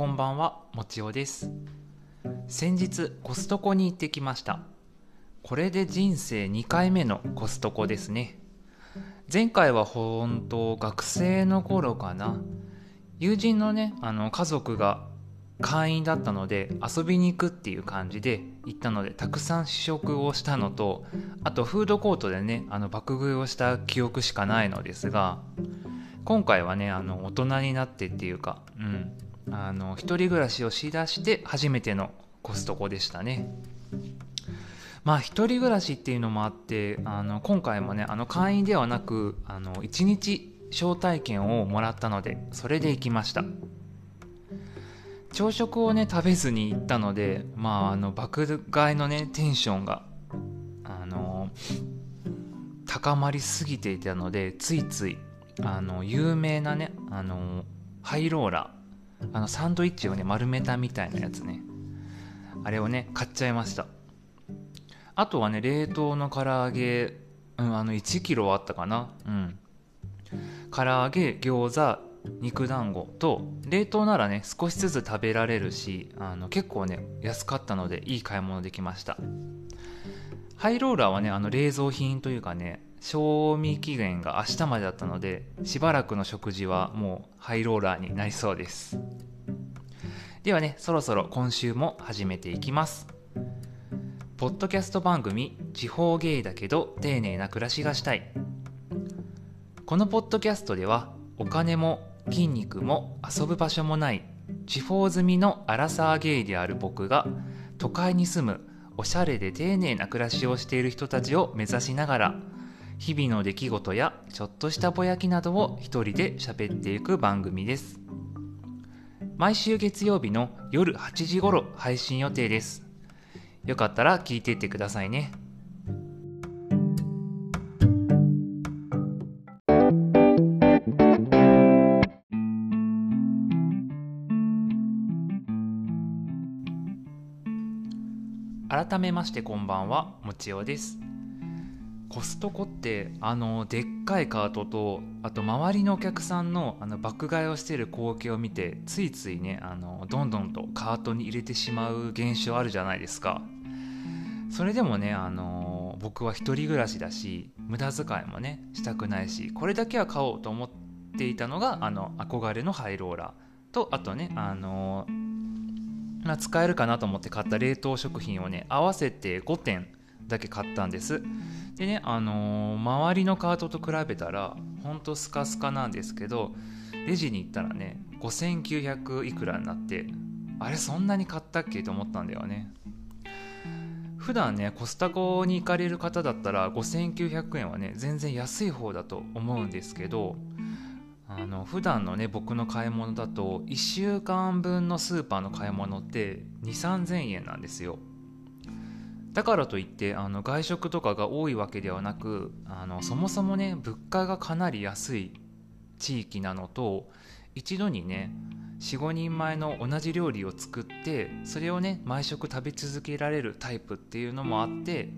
こんばんはもちおです。先日コストコに行ってきました。これで人生2回目のコストコですね。前回は本当学生の頃かな。友人のねあの家族が会員だったので遊びに行くっていう感じで行ったのでたくさん試食をしたのとあとフードコートでねあの爆食いをした記憶しかないのですが今回はねあの大人になってっていうかうん。あの一人暮らしをしだして初めてのコストコでしたね。まあ一人暮らしっていうのもあってあの今回もねあの会員ではなくあの1日招待券をもらったのでそれで行きました。朝食をね食べずに行ったのでまああの爆買いのねテンションがあの高まりすぎていたのでついついあの有名なねあのハイローラーあのサンドイッチをね丸めたみたいなやつね。あれをね買っちゃいました。あとはね冷凍の唐揚げ、うん、あの1キロあったかな。うん。唐揚げ餃子肉団子と冷凍ならね少しずつ食べられるしあの結構ね安かったのでいい買い物できました。ハイローラーはねあの冷蔵品というかね賞味期限が明日までだったのでしばらくの食事はもうハイローラーになりそうです。ではねそろそろ今週も始めていきます。ポッドキャスト番組「地方芸だけど丁寧な暮らしがしたい」このポッドキャストではお金も筋肉も遊ぶ場所もない地方済みのアラサーゲイである僕が都会に住むおしゃれで丁寧な暮らしをしている人たちを目指しながら日々の出来事やちょっとしたぼやきなどを一人で喋っていく番組です。毎週月曜日の夜8時頃配信予定です。よかったら聞いていってくださいね。改めましてこんばんはもちおです。コストコってあのでっかいカートとあと周りのお客さんのあの爆買いをしている光景を見てついついねあのどんどんとカートに入れてしまう現象あるじゃないですか。それでもねあの僕は一人暮らしだし無駄遣いもねしたくないしこれだけは買おうと思っていたのがあの憧れのハイローラー。とあとねあのまあ、使えるかなと思って買った冷凍食品をね合わせて5点だけ買ったんです。でね、あのー、周りのカートと比べたらほんとスカスカなんですけどレジに行ったらね5900いくらになってあれそんなに買ったっけと思ったんだよね。普段ねコスタコに行かれる方だったら5900円はね全然安い方だと思うんですけどあの普段のね僕の買い物だと1週間分のスーパーの買い物って2 3 0 0 0円なんですよ。だからといってあの外食とかが多いわけではなくあのそもそもね物価がかなり安い地域なのと一度にね45人前の同じ料理を作ってそれをね毎食食べ続けられるタイプっていうのもあって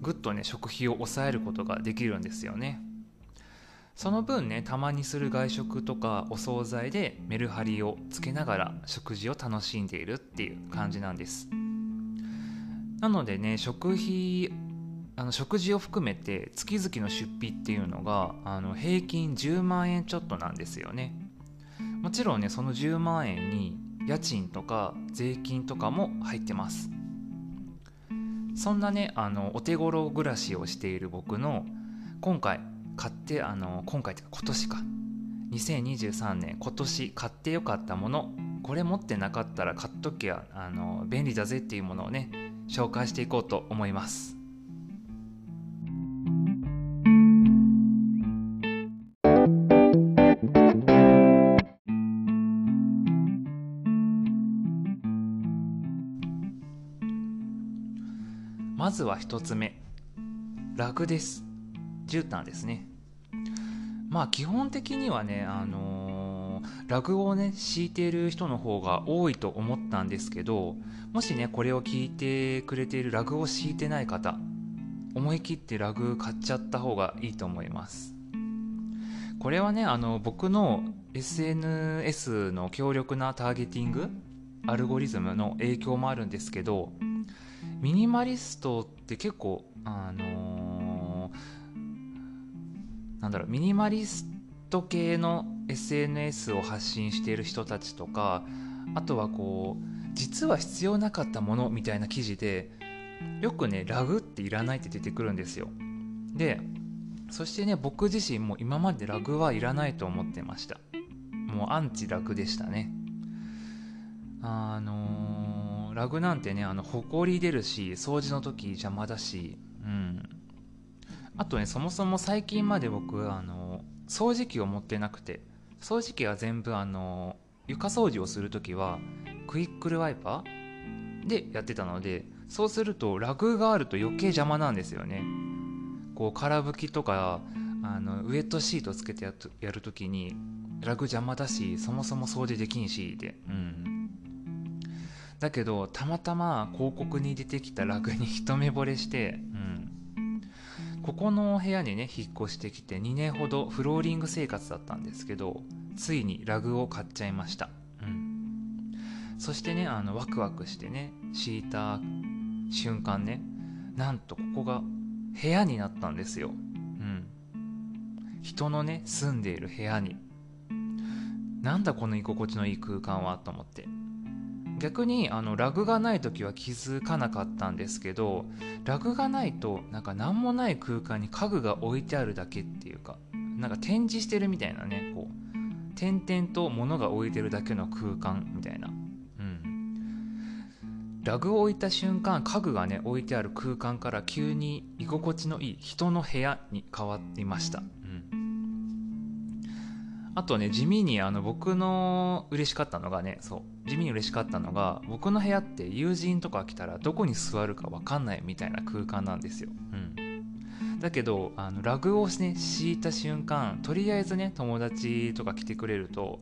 ぐっとね食費を抑えることができるんですよね。その分ねたまにする外食とかお惣菜でメルハリをつけながら食事を楽しんでいるっていう感じなんです。なのでね食費あの食事を含めて月々の出費っていうのがあの平均10万円ちょっとなんですよね。もちろんねその10万円に家賃とか税金とかも入ってます。そんなねあのお手頃暮らしをしている僕の今回買ってあの今回って今年か。2023年今年買ってよかったものこれ持ってなかったら買っときゃあの便利だぜっていうものをね紹介していこうと思います。まずは1つ目。ラグです。絨毯ですね。まあ基本的にはねあのー、ラグをね敷いている人の方が多いと思ったんですけどもしねこれを聞いてくれているラグを敷いてない方思い切ってラグ買っちゃった方がいいと思います。これはねあの僕の SNS の強力なターゲティングアルゴリズムの影響もあるんですけどミニマリストって結構あのー、なんだろうミニマリスト系の SNS を発信している人たちとかあとはこう実は必要なかったものみたいな記事でよくねラグっていらないって出てくるんですよ。でそしてね僕自身も今までラグはいらないと思ってました。もうアンチラグでしたね。あのー、ラグなんてねあの埃出るし掃除の時邪魔だしうん。あとねそもそも最近まで僕あの掃除機を持ってなくて。掃除機は全部あの床掃除をする時はクイックルワイパーでやってたのでそうするとラグがあると余計邪魔なんですよね。こう空拭きとかあのウエットシートつけてやるときにラグ邪魔だしそもそも掃除できんしでうん。だけどたまたま広告に出てきたラグに一目惚れして、ここの部屋にね引っ越してきて2年ほどフローリング生活だったんですけどついにラグを買っちゃいました、うん、そしてねあのワクワクしてね敷いた瞬間ねなんとここが部屋になったんですよ。うん。人のね、住んでいる部屋に。なんだこの居心地のいい空間はと思って。逆にあのラグがない時は気づかなかったんですけどラグがないとなんか何もない空間に家具が置いてあるだけっていうかなんか展示してるみたいなねこう点々と物が置いてるだけの空間みたいな。うん。ラグを置いた瞬間家具がね置いてある空間から急に居心地のいい人の部屋に変わっていました、あとね地味にあの僕の嬉しかったのがねそう地味に嬉しかったのが僕の部屋って友人とか来たらどこに座るか分かんないみたいな空間なんですよ、うん、だけどあのラグをね敷いた瞬間とりあえずね友達とか来てくれると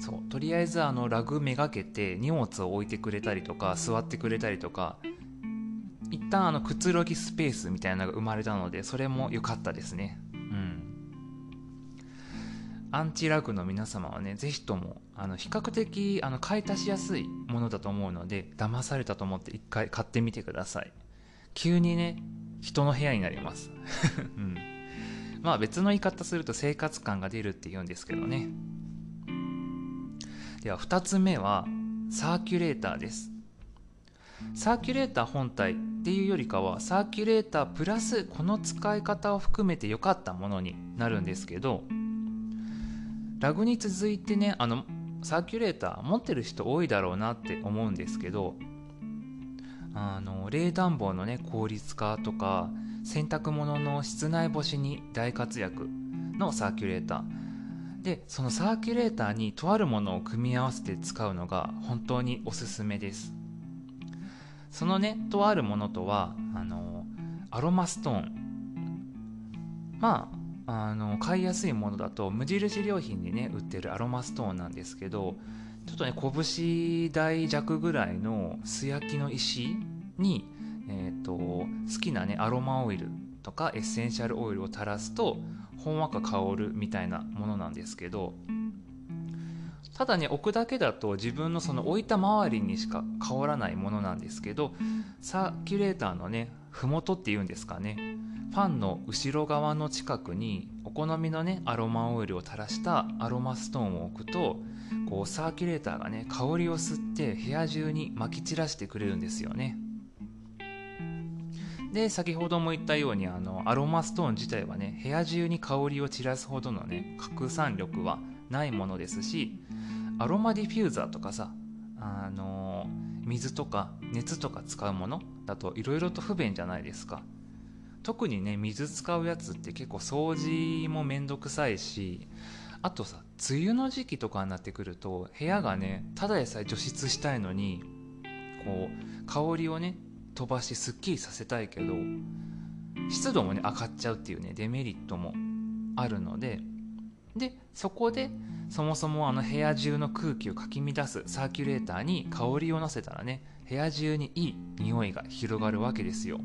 そうとりあえずあのラグめがけて荷物を置いてくれたりとか座ってくれたりとか一旦あのくつろぎスペースみたいなのが生まれたのでそれも良かったですね。アンチラグの皆様はね是非ともあの比較的あの買い足しやすいものだと思うので騙されたと思って一回買ってみてください。急にね人の部屋になります、うん、まあ別の言い方すると生活感が出るって言うんですけどね。では2つ目はサーキュレーターです。サーキュレーター本体っていうよりかはサーキュレータープラスこの使い方を含めて良かったものになるんですけどラグに続いてねあのサーキュレーター持ってる人多いだろうなって思うんですけどあの冷暖房のね効率化とか洗濯物の室内干しに大活躍のサーキュレーター。でそのサーキュレーターにとあるものを組み合わせて使うのが本当におすすめです。そのねとあるものとはあのアロマストーン。まああの買いやすいものだと無印良品でね売ってるアロマストーンなんですけどちょっとね拳大弱ぐらいの素焼きの石に、えーと、と好きなねアロマオイルとかエッセンシャルオイルを垂らすとほんわか香るみたいなものなんですけどただね置くだけだと自分のその置いた周りにしか香らないものなんですけどサーキュレーターのね麓っていうんですかねファンの後ろ側の近くにお好みのねアロマオイルを垂らしたアロマストーンを置くとこうサーキュレーターがね香りを吸って部屋中に撒き散らしてくれるんですよね。で先ほども言ったようにあのアロマストーン自体はね部屋中に香りを散らすほどのね拡散力はないものですしアロマディフューザーとかさあの水とか熱とか使うものだといろいろと不便じゃないですか特にね水使うやつって結構掃除もめんどくさいしあとさ梅雨の時期とかになってくると部屋がねただでさえ除湿したいのにこう香りをね飛ばしすっきりさせたいけど湿度もね上がっちゃうっていうねデメリットもあるのででそこでそもそもあの部屋中の空気をかき乱すサーキュレーターに香りをのせたらね部屋中にいい匂いが広がるわけですよ。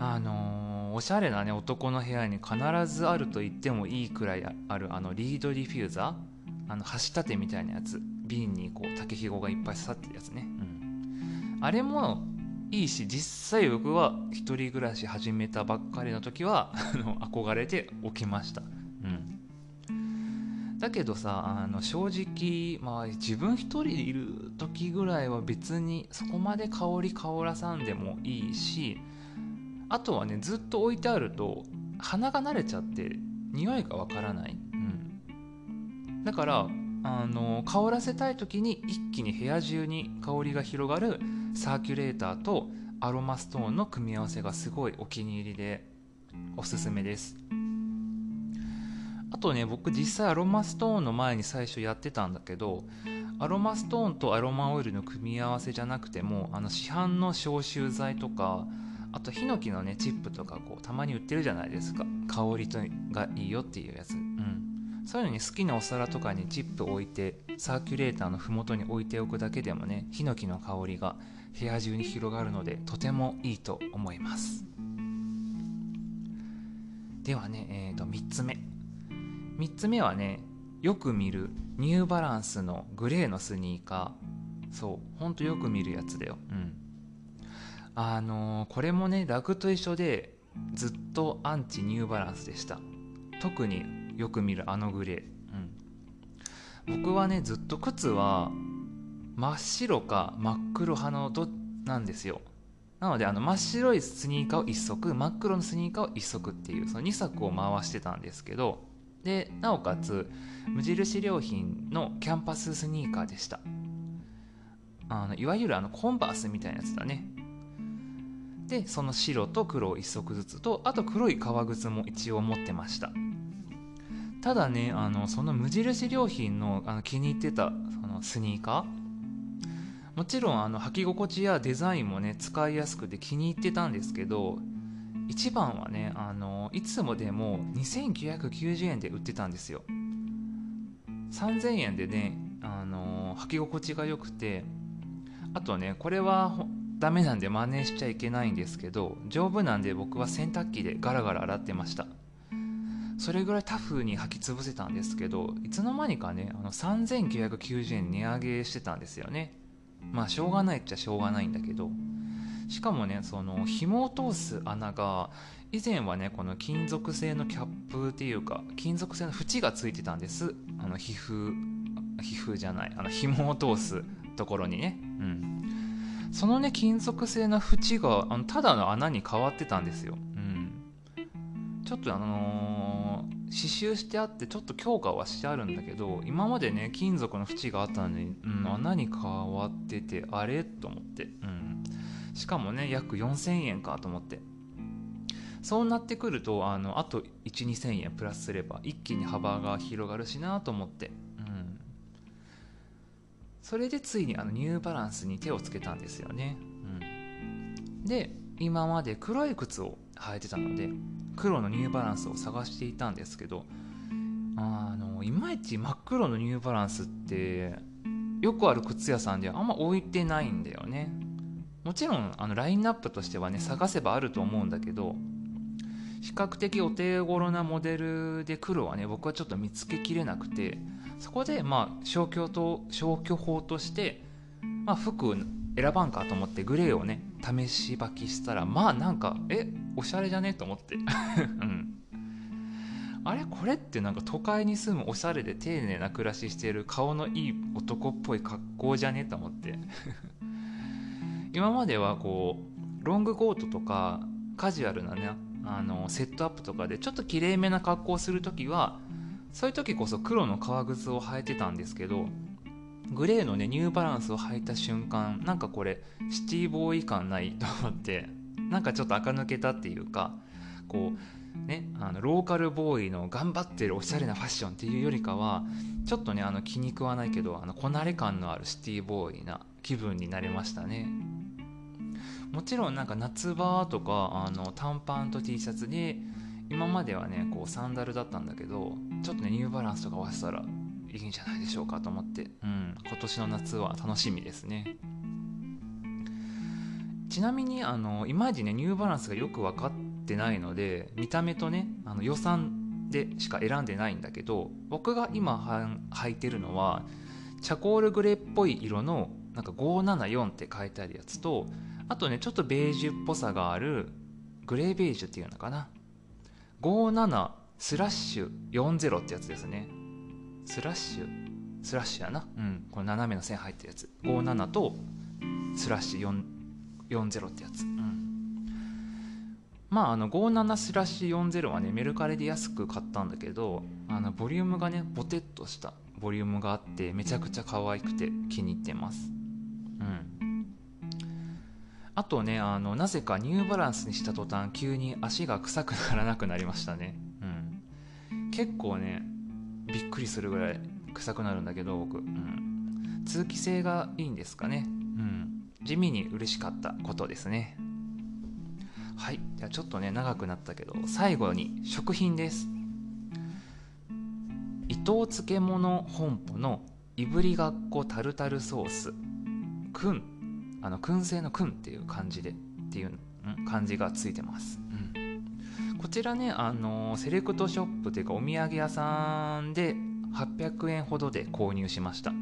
あののおしゃれなね男の部屋に必ずあると言ってもいいくらいあるあのリードディフューザー。あの箸立てみたいなやつ。瓶にこう竹ひごがいっぱい刺さってるやつね、うん、あれもいいし実際僕は一人暮らし始めたばっかりの時は 憧れておきました。うん。だけどさあの正直、まあ、自分一人でいる時ぐらいは別にそこまで香り香らさんでもいいしあとはねずっと置いてあると鼻が慣れちゃって匂いがわからない、うん、だからあの香らせたい時に一気に部屋中に香りが広がるサーキュレーターとアロマストーンの組み合わせがすごいお気に入りでおすすめです。あとね僕実際アロマストーンの前に最初やってたんだけどアロマストーンとアロマオイルの組み合わせじゃなくてもあの市販の消臭剤とかあとヒノキのねチップとかこうたまに売ってるじゃないですか。香りとがいいよっていうやつ。うん。そういうのに好きなお皿とかにチップ置いてサーキュレーターの麓に置いておくだけでもねヒノキの香りが部屋中に広がるのでとてもいいと思います。ではね、えー、と3つ目。3つ目はねよく見るニューバランスのグレーのスニーカー。そうほんとよく見るやつだよ。うん。あのー、これもねラグと一緒でずっとアンチニューバランスでした。特によく見るあのグレー、うん、僕はねずっと靴は真っ白か真っ黒派のどなんですよ。なのであの真っ白いスニーカーを1足真っ黒のスニーカーを1足っていうその2足を回してたんですけどでなおかつ無印良品のキャンパススニーカーでした。あのいわゆるあのコンバースみたいなやつだね。でその白と黒を1足ずつとあと黒い革靴も一応持ってました。ただねあのその無印良品のあの気に入ってたそのスニーカー。もちろんあの履き心地やデザインもね使いやすくて気に入ってたんですけど一番はねあのいつもでも2990円で売ってたんですよ。3000円でねあの履き心地が良くてあとねこれはダメなんで真似しちゃいけないんですけど丈夫なんで僕は洗濯機でガラガラ洗ってました。それぐらいタフに履き潰せたんですけどいつの間にかねあの3990円値上げしてたんですよね。まあしょうがないっちゃしょうがないんだけど。しかもねその紐を通す穴が以前はねこの金属製のキャップっていうか金属製の縁がついてたんです。あの皮膚皮膚じゃないあの紐を通すところにね。うん。そのね金属製の縁があのただの穴に変わってたんですよ。うん。ちょっとあのー、刺繍してあってちょっと強化はしてあるんだけど今までね金属の縁があったのに、うん、穴に変わっててあれ？と思って。うん。しかもね約4000円かと思って。そうなってくるとあのあと12000円プラスすれば一気に幅が広がるしなと思って、それでついにあのニューバランスに手をつけたんですよね、うん、で今まで黒い靴を履いてたので黒のニューバランスを探していたんですけどあのいまいち真っ黒のニューバランスってよくある靴屋さんではあんま置いてないんだよね。もちろんあのラインナップとしてはね探せばあると思うんだけど比較的お手頃なモデルで黒はね僕はちょっと見つけきれなくてそこでまあ消去と消去法として、まあ、服選ばんかと思ってグレーをね試し履きしたらまあなんかえおしゃれじゃねと思って。うん。あれ？これってなんか都会に住むおしゃれで丁寧な暮らししてる顔のいい男っぽい格好じゃねと思って。今まではこうロングコートとかカジュアルなねあのセットアップとかでちょっときれいめな格好をする時はそういう時こそ黒の革靴を履いてたんですけどグレーのねニューバランスを履いた瞬間なんかこれシティボーイ感ないと思ってなんかちょっと垢抜けたっていうかこうねあのローカルボーイの頑張ってるおしゃれなファッションっていうよりかはちょっとねあの気に食わないけどあのこなれ感のあるシティボーイな気分になれましたね。もちろんなんか夏場とかあの短パンと T シャツに今まではねこうサンダルだったんだけどちょっとねニューバランスとか合わせたらいいんじゃないでしょうかと思って、うん、今年の夏は楽しみですね。ちなみにあのいまいちねニューバランスがよく分かってないので見た目とねあの予算でしか選んでないんだけど僕が今履いてるのはチャコールグレーっぽい色のなんか574って書いてあるやつとあとねちょっとベージュっぽさがあるグレーベージュっていうのかな57スラッシュ40ってやつですね。スラッシュ。スラッシュやな。うん。この斜めの線入ってるやつ。57とスラッシュ40ってやつ。うん。まああの57スラッシュ40はねメルカリで安く買ったんだけどあのボリュームがねボテッとしたボリュームがあってめちゃくちゃ可愛くて気に入ってます。あとねあのなぜかニューバランスにした途端急に足が臭くならなくなりましたね。うん。結構ねびっくりするぐらい臭くなるんだけど僕、うん、通気性がいいんですかね。うん。地味に嬉しかったことですね。はい。じゃあちょっとね長くなったけど最後に食品です。伊藤漬物本舗のいぶりがっこタルタルソース。くん。あの燻製のくんっていう感じでっていう感じがついてます、うん、こちらねあのセレクトショップというかお土産屋さんで800円ほどで購入しました。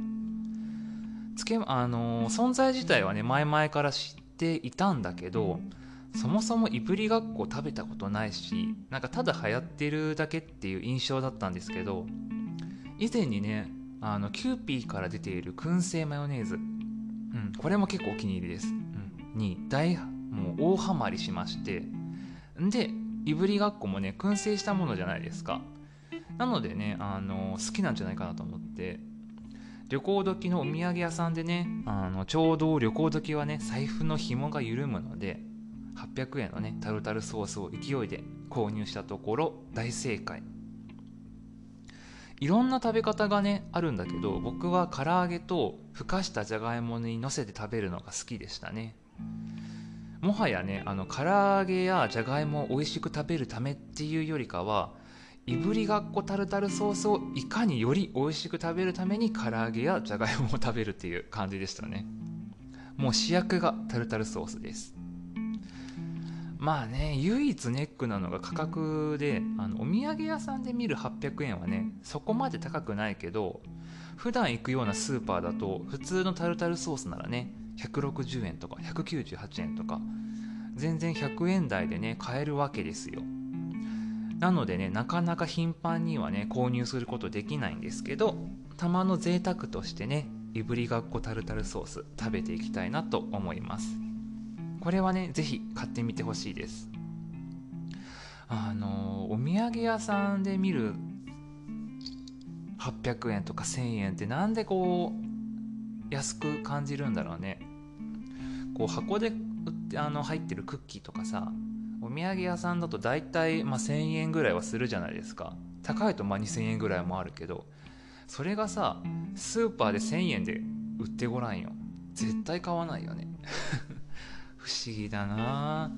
つけあの存在自体はね前々から知っていたんだけどそもそもいぶりがっこ食べたことないしなんかただ流行ってるだけっていう印象だったんですけど以前にねあのキューピーから出ている燻製マヨネーズ、うん、これも結構お気に入りです、うん、に大もう大ハマりしまして。でいぶりがっこもね燻製したものじゃないですか。なのでねあの好きなんじゃないかなと思って。旅行時のお土産屋さんでねあのちょうど旅行時はね財布の紐が緩むので800円のねタルタルソースを勢いで購入したところ大正解。いろんな食べ方がねあるんだけど僕は唐揚げとふかしたじゃがいもにのせて食べるのが好きでしたね。もはやねあの唐揚げやじゃがいもを美味しく食べるためっていうよりかはいぶりがっこタルタルソースをいかにより美味しく食べるために唐揚げやじゃがいもを食べるっていう感じでしたね。もう主役がタルタルソースです。まあね唯一ネックなのが価格であのお土産屋さんで見る800円はねそこまで高くないけど普段行くようなスーパーだと普通のタルタルソースならね160円とか198円とか全然100円台でね買えるわけですよ。なのでねなかなか頻繁にはね購入することできないんですけどたまの贅沢としてねいぶりがっこタルタルソース食べていきたいなと思いますこれはね是非買ってみてほしいです。あのお土産屋さんで見る800円とか1000円ってなんでこう安く感じるんだろうね。こう箱で売ってあの入ってるクッキーとかさお土産屋さんだと大体、まあ、1000円ぐらいはするじゃないですか。高いとまあ2000円ぐらいもあるけどそれがさスーパーで1000円で売ってごらんよ。絶対買わないよね。不思議だな。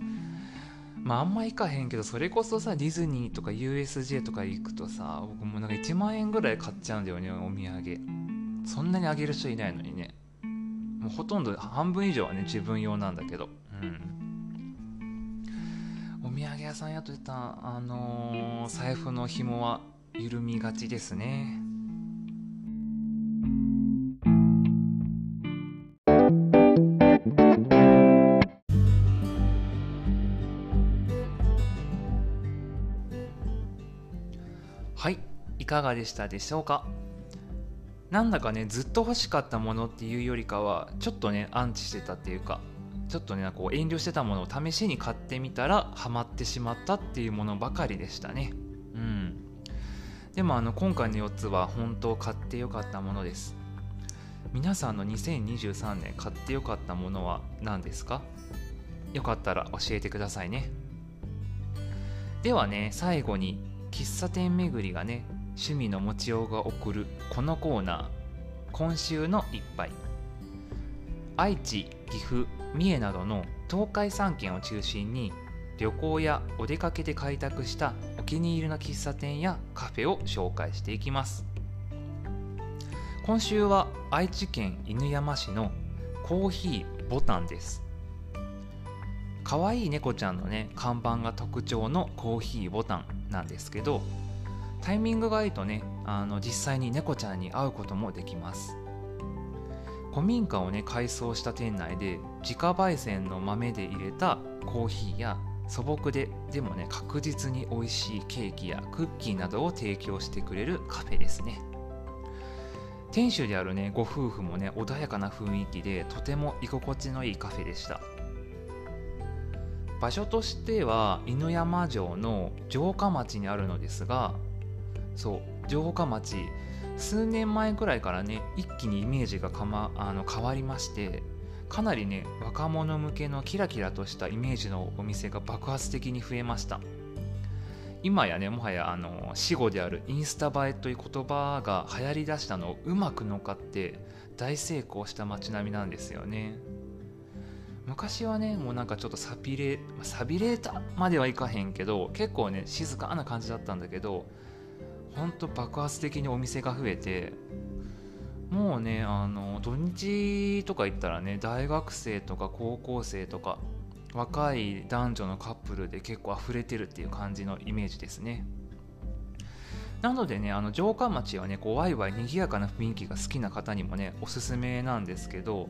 まああんま行かへんけどそれこそさディズニーとか USJ とか行くとさ僕もなんか1万円ぐらい買っちゃうんだよねお土産。そんなにあげる人いないのにね。もうほとんど半分以上はね自分用なんだけど。うん。お土産屋さんやとったあのー、財布の紐は緩みがちですね。いかがでしたでしょうか？なんだかねずっと欲しかったものっていうよりかはちょっとねアンチしてたっていうかちょっとねこう遠慮してたものを試しに買ってみたらハマってしまったっていうものばかりでしたね。うん。でもあの今回の4つは本当買ってよかったものです。皆さんの2023年買ってよかったものは何ですか？よかったら教えてくださいね。ではね最後に喫茶店巡りがね趣味の持ちようが送るこのコーナー今週の一杯。愛知岐阜三重などの東海3県を中心に旅行やお出かけで開拓したお気に入りの喫茶店やカフェを紹介していきます。今週は愛知県犬山市のコーヒーボタンです。可愛い猫ちゃんのね看板が特徴のコーヒーボタンなんですけどタイミングがいいとねあの実際に猫ちゃんに会うこともできます。古民家をね改装した店内で自家焙煎の豆で入れたコーヒーや素朴ででもね確実に美味しいケーキやクッキーなどを提供してくれるカフェですね。店主であるねご夫婦もね穏やかな雰囲気でとても居心地のいいカフェでした。場所としては犬山城の城下町にあるのですがそう城下町数年前くらいからね一気にイメージがか、ま、あの変わりましてかなりね若者向けのキラキラとしたイメージのお店が爆発的に増えました。今やねもはやあの死語であるインスタ映えという言葉が流行りだしたのをうまく乗っかって大成功した街並みなんですよね。昔はねもうなんかちょっとサビレサビレーターまではいかへんけど結構ね静かな感じだったんだけどほんと爆発的にお店が増えてもうねあの土日とか行ったらね大学生とか高校生とか若い男女のカップルで結構溢れてるっていう感じのイメージですね。なのでねあの城下町はねこうワイワイ賑やかな雰囲気が好きな方にもねおすすめなんですけど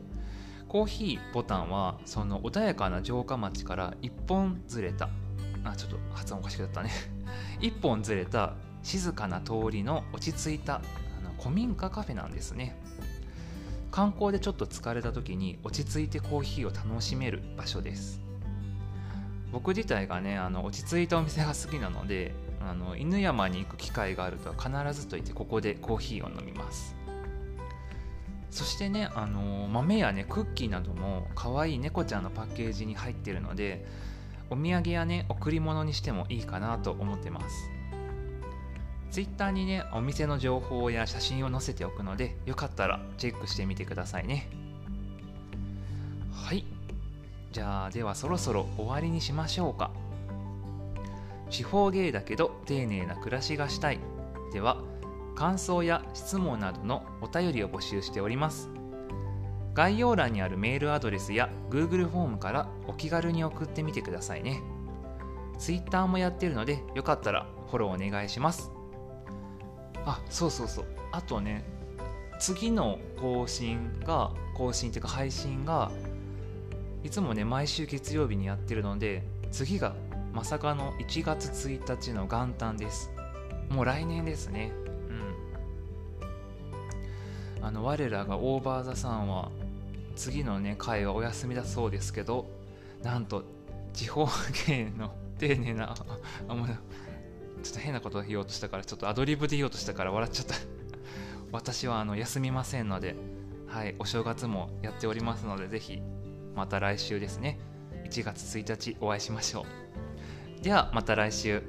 コーヒーボタンはその穏やかな城下町から一本ずれた。あちょっと発音おかしくなったね。一本ずれた静かな通りの落ち着いたあの古民家カフェなんですね。観光でちょっと疲れた時に落ち着いてコーヒーを楽しめる場所です。僕自体がねあの落ち着いたお店が好きなのであの犬山に行く機会があると必ずといってここでコーヒーを飲みます。そしてね、あの豆やねクッキーなども可愛い猫ちゃんのパッケージに入ってるのでお土産やね贈り物にしてもいいかなと思ってます。Twitter にねお店の情報や写真を載せておくのでよかったらチェックしてみてくださいね。はい。じゃあではそろそろ終わりにしましょうか。地方芸だけど丁寧な暮らしがしたい。では感想や質問などのお便りを募集しております。概要欄にあるメールアドレスや Google フォームからお気軽に送ってみてくださいね。Twitter もやってるのでよかったらフォローお願いします。あそうそうそう。あとね次の更新が更新っていうか配信がいつもね毎週月曜日にやってるので次がまさかの1月1日の元旦です。もう来年ですね。うん。あの我らがオーバーザさんは次のね回はお休みだそうですけどなんと地方芸の丁寧なあもうちょっと変なことを言おうとしたからちょっとアドリブで言おうとしたから笑っちゃった。私はあの休みませんのではいお正月もやっておりますのでぜひまた来週ですね。1月1日お会いしましょう。ではまた来週。